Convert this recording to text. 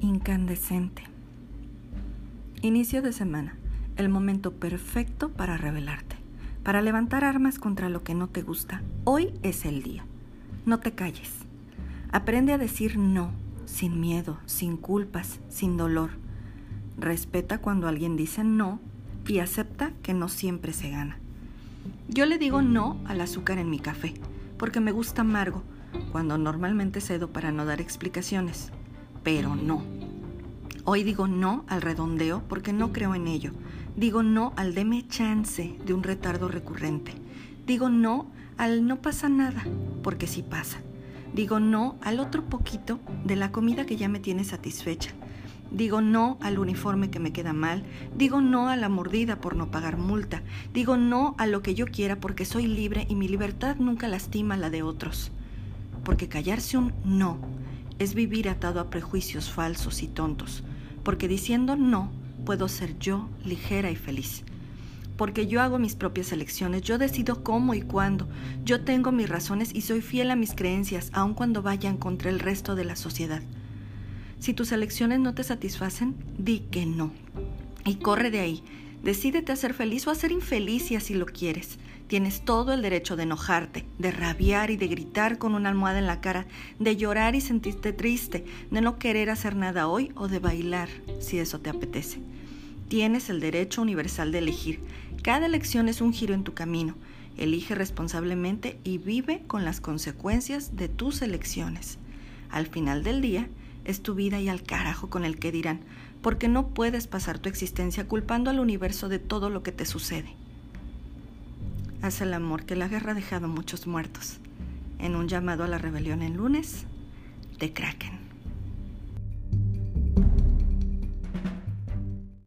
incandescente. Inicio de semana, el momento perfecto para rebelarte, para levantar armas contra lo que no te gusta. Hoy es el día. No te calles. Aprende a decir no, sin miedo, sin culpas, sin dolor. Respeta cuando alguien dice no y acepta que no siempre se gana. Yo le digo no al azúcar en mi café, porque me gusta amargo, cuando normalmente cedo para no dar explicaciones. Pero no. Hoy digo no al redondeo porque no creo en ello. Digo no al deme chance de un retardo recurrente. Digo no al no pasa nada porque sí pasa. Digo no al otro poquito de la comida que ya me tiene satisfecha. Digo no al uniforme que me queda mal. Digo no a la mordida por no pagar multa. Digo no a lo que yo quiera porque soy libre y mi libertad nunca lastima la de otros. Porque callarse un no es vivir atado a prejuicios falsos y tontos. Porque diciendo no puedo ser yo ligera y feliz. Porque yo hago mis propias elecciones, yo decido cómo y cuándo, yo tengo mis razones y soy fiel a mis creencias, aun cuando vayan contra el resto de la sociedad. Si tus elecciones no te satisfacen, di que no. Y corre de ahí. Decídete a ser feliz o a ser infeliz si así lo quieres. Tienes todo el derecho de enojarte, de rabiar y de gritar con una almohada en la cara, de llorar y sentirte triste, de no querer hacer nada hoy o de bailar si eso te apetece. Tienes el derecho universal de elegir. Cada elección es un giro en tu camino. Elige responsablemente y vive con las consecuencias de tus elecciones. Al final del día, es tu vida y al carajo con el que dirán, porque no puedes pasar tu existencia culpando al universo de todo lo que te sucede. Haz el amor que la guerra ha dejado muchos muertos. En un llamado a la rebelión en lunes, de Kraken.